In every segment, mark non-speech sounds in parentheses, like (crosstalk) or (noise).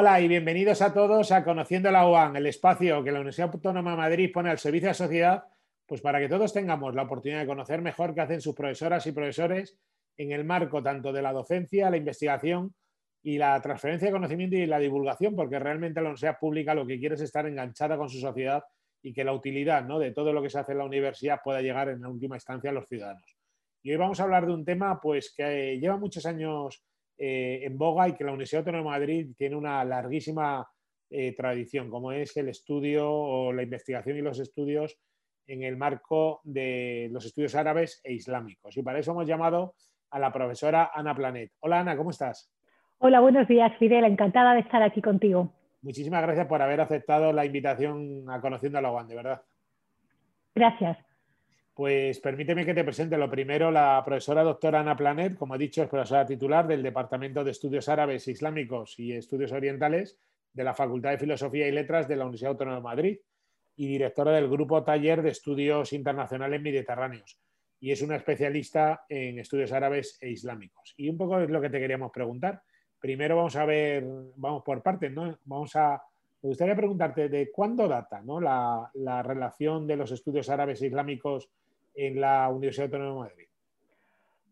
Hola y bienvenidos a todos a Conociendo la UAN, el espacio que la Universidad Autónoma de Madrid pone al servicio de la sociedad, pues para que todos tengamos la oportunidad de conocer mejor qué hacen sus profesoras y profesores en el marco tanto de la docencia, la investigación y la transferencia de conocimiento y la divulgación, porque realmente la universidad pública lo que quiere es estar enganchada con su sociedad y que la utilidad ¿no? de todo lo que se hace en la universidad pueda llegar en la última instancia a los ciudadanos. Y hoy vamos a hablar de un tema pues, que lleva muchos años eh, en boga y que la Universidad Autónoma de Madrid tiene una larguísima eh, tradición, como es el estudio o la investigación y los estudios en el marco de los estudios árabes e islámicos. Y para eso hemos llamado a la profesora Ana Planet. Hola Ana, ¿cómo estás? Hola, buenos días, Fidel. Encantada de estar aquí contigo. Muchísimas gracias por haber aceptado la invitación a Conociendo a la UAN, de verdad. Gracias. Pues permíteme que te presente lo primero la profesora doctora Ana Planet, como he dicho, es profesora titular del Departamento de Estudios Árabes, Islámicos y Estudios Orientales de la Facultad de Filosofía y Letras de la Universidad Autónoma de Madrid y directora del Grupo Taller de Estudios Internacionales Mediterráneos. Y es una especialista en estudios árabes e islámicos. Y un poco es lo que te queríamos preguntar primero vamos a ver, vamos por partes, ¿no? Vamos a, me gustaría preguntarte de cuándo data ¿no? la, la, relación de los estudios árabes e islámicos en la Universidad Autónoma de Madrid.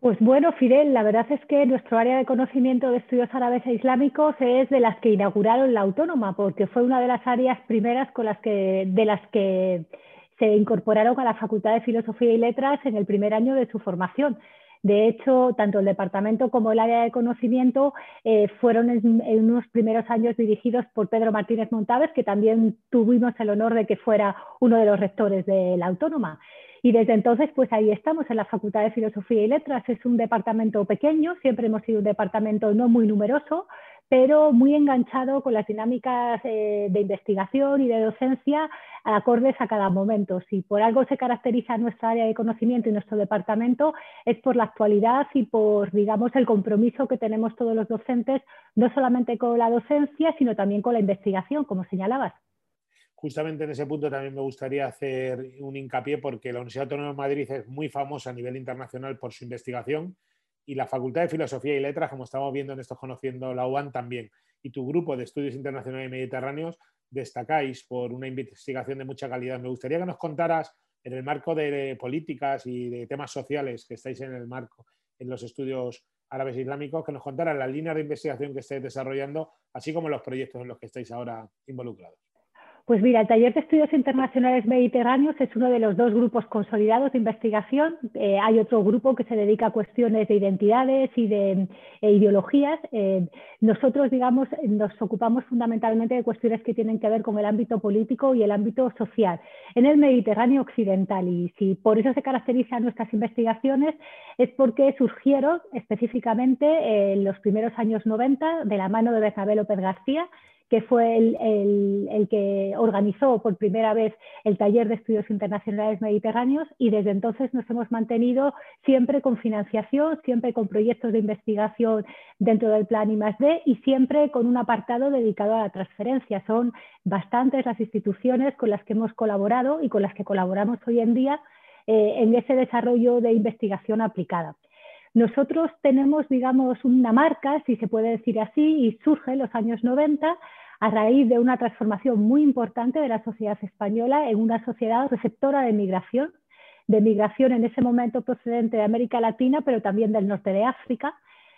Pues bueno, Fidel, la verdad es que nuestro área de conocimiento de estudios árabes e islámicos es de las que inauguraron la autónoma, porque fue una de las áreas primeras con las que, de las que se incorporaron a la Facultad de Filosofía y Letras en el primer año de su formación. De hecho, tanto el departamento como el área de conocimiento eh, fueron en, unos primeros años dirigidos por Pedro Martínez Montaves, que también tuvimos el honor de que fuera uno de los rectores de la Autónoma. Y desde entonces, pues ahí estamos en la Facultad de Filosofía y Letras. Es un departamento pequeño, siempre hemos sido un departamento no muy numeroso, pero muy enganchado con las dinámicas eh, de investigación y de docencia acordes a cada momento. Si por algo se caracteriza nuestra área de conocimiento y nuestro departamento es por la actualidad y por, digamos, el compromiso que tenemos todos los docentes, no solamente con la docencia, sino también con la investigación, como señalabas. Justamente en ese punto también me gustaría hacer un hincapié porque la Universidad Autónoma de Madrid es muy famosa a nivel internacional por su investigación y la Facultad de Filosofía y Letras, como estamos viendo en estos Conociendo la UAN también, y tu grupo de estudios internacionales y mediterráneos destacáis por una investigación de mucha calidad. Me gustaría que nos contaras en el marco de políticas y de temas sociales que estáis en el marco, en los estudios árabes e islámicos, que nos contaras la línea de investigación que estáis desarrollando, así como los proyectos en los que estáis ahora involucrados. Pues mira, el Taller de Estudios Internacionales Mediterráneos es uno de los dos grupos consolidados de investigación. Eh, hay otro grupo que se dedica a cuestiones de identidades y de e ideologías. Eh, nosotros, digamos, nos ocupamos fundamentalmente de cuestiones que tienen que ver con el ámbito político y el ámbito social en el Mediterráneo occidental. Y si por eso se caracterizan nuestras investigaciones es porque surgieron específicamente en los primeros años 90 de la mano de Bernabé López García que fue el, que organizó por primera vez el taller de estudios internacionales mediterráneos y desde entonces nos hemos mantenido siempre con financiación, siempre con proyectos de investigación dentro del plan I+D y siempre con un apartado dedicado a la transferencia. Son bastantes las instituciones con las que hemos colaborado y con las que colaboramos hoy en día eh, en ese desarrollo de investigación aplicada. Nosotros tenemos, digamos, una marca, si se puede decir así, y surge en los años 90 a raíz de una transformación muy importante de la sociedad española en una sociedad receptora de migración, de migración en ese momento procedente de América Latina, pero también del norte de África,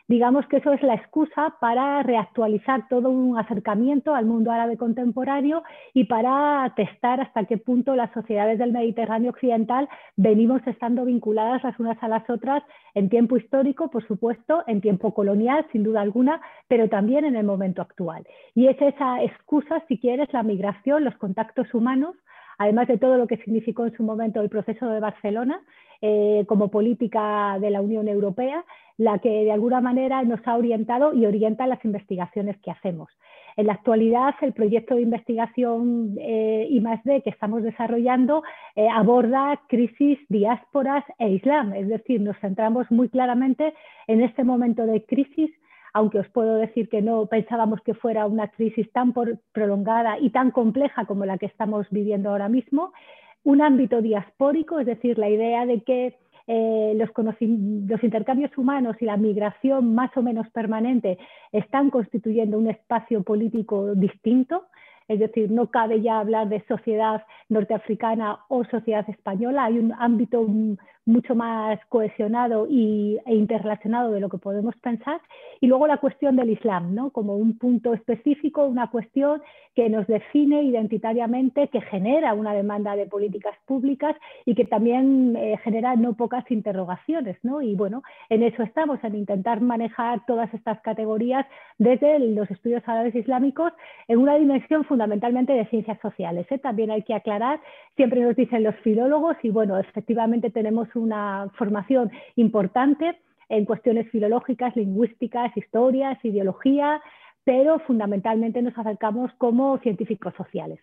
digamos que eso es la excusa para reactualizar todo un acercamiento al mundo árabe contemporáneo y para testar hasta qué punto las sociedades del Mediterráneo occidental venimos estando vinculadas las unas a las otras en tiempo histórico, por supuesto, en tiempo colonial, sin duda alguna, pero también en el momento actual. Y es esa excusa, si quieres, la migración, los contactos humanos, además de todo lo que significó en su momento el proceso de Barcelona eh, como política de la Unión Europea, la que de alguna manera nos ha orientado y orienta las investigaciones que hacemos. En la actualidad, el proyecto de investigación eh, I+D que estamos desarrollando eh, aborda crisis, diásporas e Islam, es decir, nos centramos muy claramente en este momento de crisis aunque os puedo decir que no pensábamos que fuera una crisis tan prolongada y tan compleja como la que estamos viviendo ahora mismo, un ámbito diaspórico, es decir, la idea de que eh, los, intercambios humanos y la migración más o menos permanente están constituyendo un espacio político distinto. Es decir, no cabe ya hablar de sociedad norteafricana o sociedad española. Hay un ámbito mucho más cohesionado y, e interrelacionado de lo que podemos pensar. Y luego la cuestión del Islam, ¿no? como un punto específico, una cuestión que nos define identitariamente, que genera una demanda de políticas públicas y que también eh, genera no pocas interrogaciones. ¿no? Y bueno, en eso estamos, en intentar manejar todas estas categorías desde los estudios árabes islámicos en una dimensión fundamentalmente de ciencias sociales. ¿eh? También hay que aclarar, siempre nos dicen los filólogos, y bueno, efectivamente tenemos una formación importante en cuestiones filológicas, lingüísticas, historias, ideología, pero fundamentalmente nos acercamos como científicos sociales.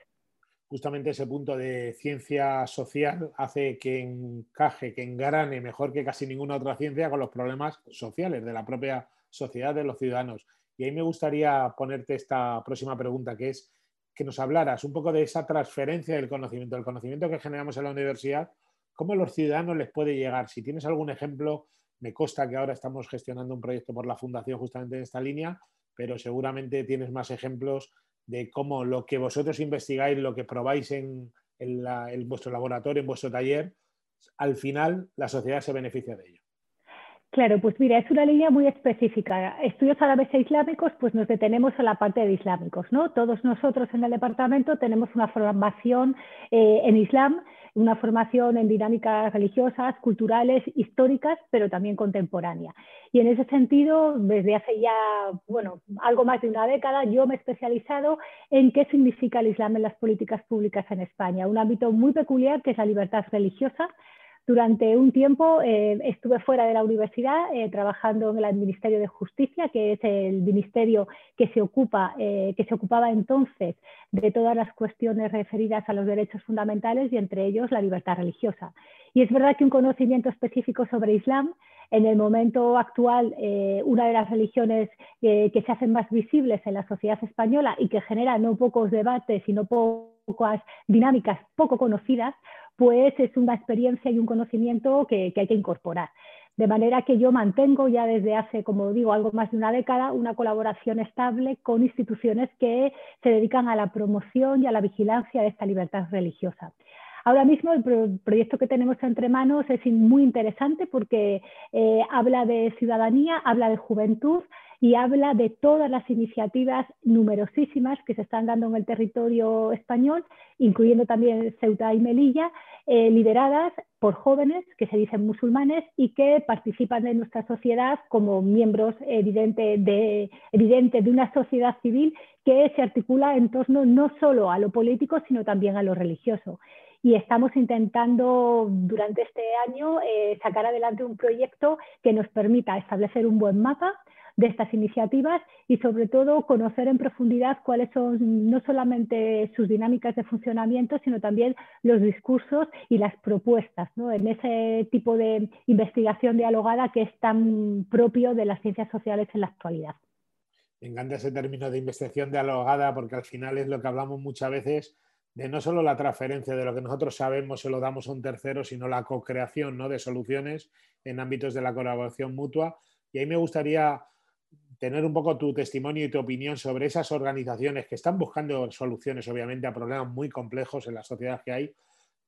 Justamente ese punto de ciencia social hace que encaje, que engrane mejor que casi ninguna otra ciencia con los problemas sociales de la propia sociedad, de los ciudadanos. Y ahí me gustaría ponerte esta próxima pregunta, que es que nos hablaras un poco de esa transferencia del conocimiento, del conocimiento que generamos en la universidad ¿Cómo a los ciudadanos les puede llegar? Si tienes algún ejemplo, me consta que ahora estamos gestionando un proyecto por la Fundación justamente en esta línea, pero seguramente tienes más ejemplos de cómo lo que vosotros investigáis, lo que probáis en, vuestro laboratorio, en vuestro taller, al final la sociedad se beneficia de ello. Claro, pues mira, es una línea muy específica. Estudios árabes e islámicos, pues nos detenemos a la parte de islámicos, ¿no? Todos nosotros en el departamento tenemos una formación eh, en Islam una formación en dinámicas religiosas, culturales, históricas, pero también contemporánea. Y en ese sentido, desde hace ya, bueno, algo más de una década, yo me he especializado en qué significa el Islam en las políticas públicas en España, un ámbito muy peculiar que es la libertad religiosa, durante un tiempo eh, estuve fuera de la universidad eh, trabajando en el Ministerio de Justicia, que es el ministerio que se, ocupa, eh, que se ocupaba entonces de todas las cuestiones referidas a los derechos fundamentales y entre ellos la libertad religiosa. Y es verdad que un conocimiento específico sobre Islam, en el momento actual, una de las religiones que se hacen más visibles en la sociedad española y que genera no pocos debates y no pocas dinámicas poco conocidas, pues es una experiencia y un conocimiento que, hay que incorporar. De manera que yo mantengo ya desde hace, como digo, algo más de una década, una colaboración estable con instituciones que se dedican a la promoción y a la vigilancia de esta libertad religiosa. Ahora mismo el proyecto que tenemos entre manos es muy interesante porque eh, habla de ciudadanía, habla de juventud, y habla de todas las iniciativas numerosísimas que se están dando en el territorio español, incluyendo también Ceuta y Melilla, eh, lideradas por jóvenes que se dicen musulmanes y que participan de nuestra sociedad como miembros evidentes de, evidente de una sociedad civil que se articula en torno no solo a lo político, sino también a lo religioso. Y estamos intentando durante este año eh, sacar adelante un proyecto que nos permita establecer un buen mapa de estas iniciativas y sobre todo conocer en profundidad cuáles son no solamente sus dinámicas de funcionamiento, sino también los discursos y las propuestas en ese tipo de investigación dialogada que es tan propio de las ciencias sociales en la actualidad. Me encanta ese término de investigación dialogada porque al final es lo que hablamos muchas veces de no solo la transferencia de lo que nosotros sabemos se lo damos a un tercero, sino la co-creación ¿no? de soluciones en ámbitos de la colaboración mutua. Y ahí me gustaría tener un poco tu testimonio y tu opinión sobre esas organizaciones que están buscando soluciones, obviamente, a problemas muy complejos en la sociedad que hay.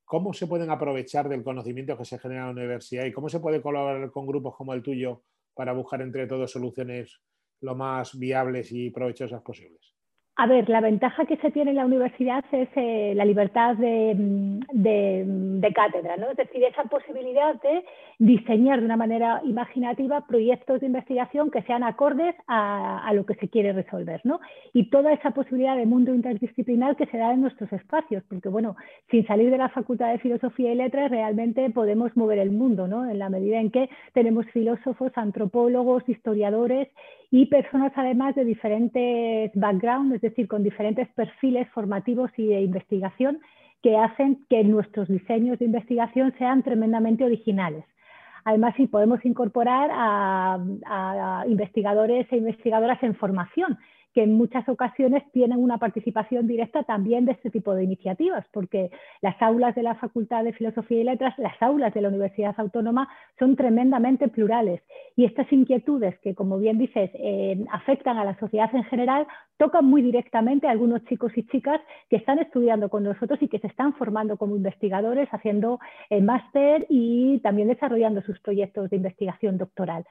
¿Cómo se pueden aprovechar del conocimiento que se genera en la universidad y cómo se puede colaborar con grupos como el tuyo para buscar entre todos soluciones lo más viables y provechosas posibles? A ver, la ventaja que se tiene en la universidad es eh, la libertad de, cátedra, ¿no? Es decir, esa posibilidad de diseñar de una manera imaginativa proyectos de investigación que sean acordes a, lo que se quiere resolver, ¿no? Y toda esa posibilidad de mundo interdisciplinar que se da en nuestros espacios, porque bueno, sin salir de la Facultad de Filosofía y Letras realmente podemos mover el mundo, ¿no? En la medida en que tenemos filósofos, antropólogos, historiadores y personas además de diferentes backgrounds, es decir, con diferentes perfiles formativos y de investigación que hacen que nuestros diseños de investigación sean tremendamente originales. Además, sí podemos incorporar a, investigadores e investigadoras en formación, que en muchas ocasiones tienen una participación directa también de este tipo de iniciativas, porque las aulas de la Facultad de Filosofía y Letras, las aulas de la Universidad Autónoma son tremendamente plurales y estas inquietudes que, como bien dices, eh, afectan a la sociedad en general, tocan muy directamente a algunos chicos y chicas que están estudiando con nosotros y que se están formando como investigadores, haciendo el máster y también desarrollando sus proyectos de investigación doctoral.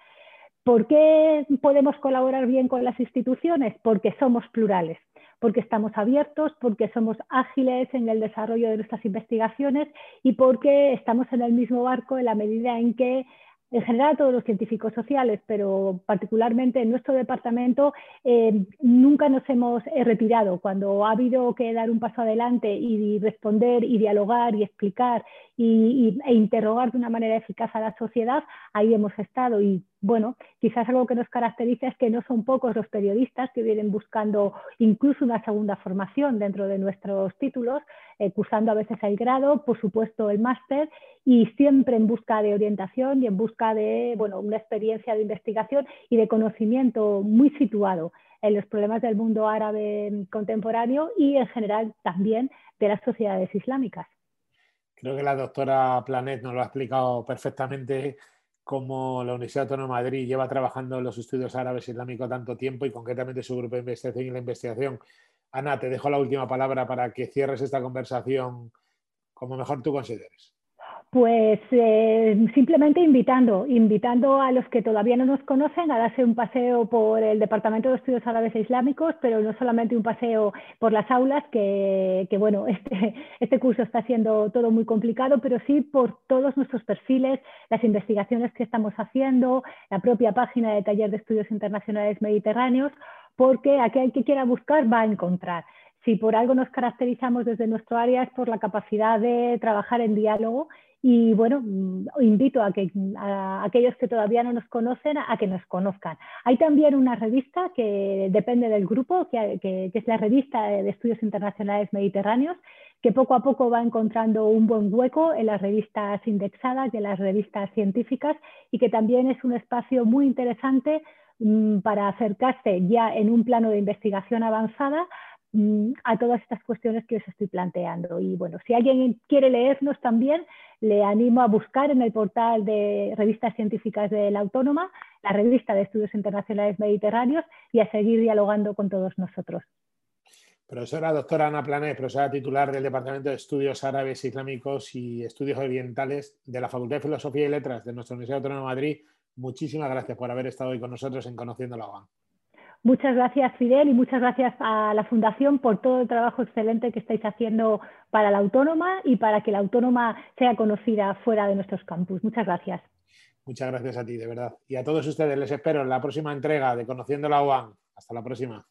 ¿Por qué podemos colaborar bien con las instituciones? Porque somos plurales, porque estamos abiertos, porque somos ágiles en el desarrollo de nuestras investigaciones y porque estamos en el mismo barco en la medida en que en general todos los científicos sociales, pero particularmente en nuestro departamento, eh, nunca nos hemos retirado. Cuando ha habido que dar un paso adelante y responder y dialogar y explicar y, e interrogar de una manera eficaz a la sociedad, ahí hemos estado. Y bueno, quizás algo que nos caracteriza es que no son pocos los periodistas que vienen buscando incluso una segunda formación dentro de nuestros títulos, eh, cursando a veces el grado, por supuesto el máster, y siempre en busca de orientación y en busca de bueno, una experiencia de investigación y de conocimiento muy situado en los problemas del mundo árabe contemporáneo y en general también de las sociedades islámicas. Creo que la doctora Planet nos lo ha explicado perfectamente cómo la Universidad Autónoma de Madrid lleva trabajando en los estudios árabes islámicos tanto tiempo y concretamente su grupo de investigación y la investigación. Ana, te dejo la última palabra para que cierres esta conversación como mejor tú consideres. Pues eh, simplemente invitando, invitando a los que todavía no nos conocen a darse un paseo por el Departamento de Estudios Árabes e Islámicos, pero no solamente un paseo por las aulas, que, bueno, (laughs) este, este curso está siendo todo muy complicado, pero sí por todos nuestros perfiles, las investigaciones que estamos haciendo, la propia página de Taller de Estudios Internacionales Mediterráneos, porque aquel que quiera buscar va a encontrar. Si por algo nos caracterizamos desde nuestro área es por la capacidad de trabajar en diálogo y bueno, mm, invito a, que, a aquellos que todavía no nos conocen a, que nos conozcan. Hay también una revista que depende del grupo, que, es la revista de Estudios Internacionales Mediterráneos, que poco a poco va encontrando un buen hueco en las revistas indexadas y en las revistas científicas y que también es un espacio muy interesante mm, para acercarse ya en un plano de investigación avanzada a todas estas cuestiones que os estoy planteando. Y bueno, si alguien quiere leernos también, le animo a buscar en el portal de revistas científicas de la Autónoma, la revista de Estudios Internacionales Mediterráneos, y a seguir dialogando con todos nosotros. Profesora doctora Ana Planet, profesora titular del Departamento de Estudios Árabes Islámicos y Estudios Orientales de la Facultad de Filosofía y Letras de nuestra Universidad Autónoma de Madrid, muchísimas gracias por haber estado hoy con nosotros en Conociendo la UAM. Muchas gracias, Fidel, y muchas gracias a la Fundación por todo el trabajo excelente que estáis haciendo para la autónoma y para que la autónoma sea conocida fuera de nuestros campus. Muchas gracias. Muchas gracias a ti, de verdad. Y a todos ustedes les espero en la próxima entrega de Conociendo la UAM. Hasta la próxima.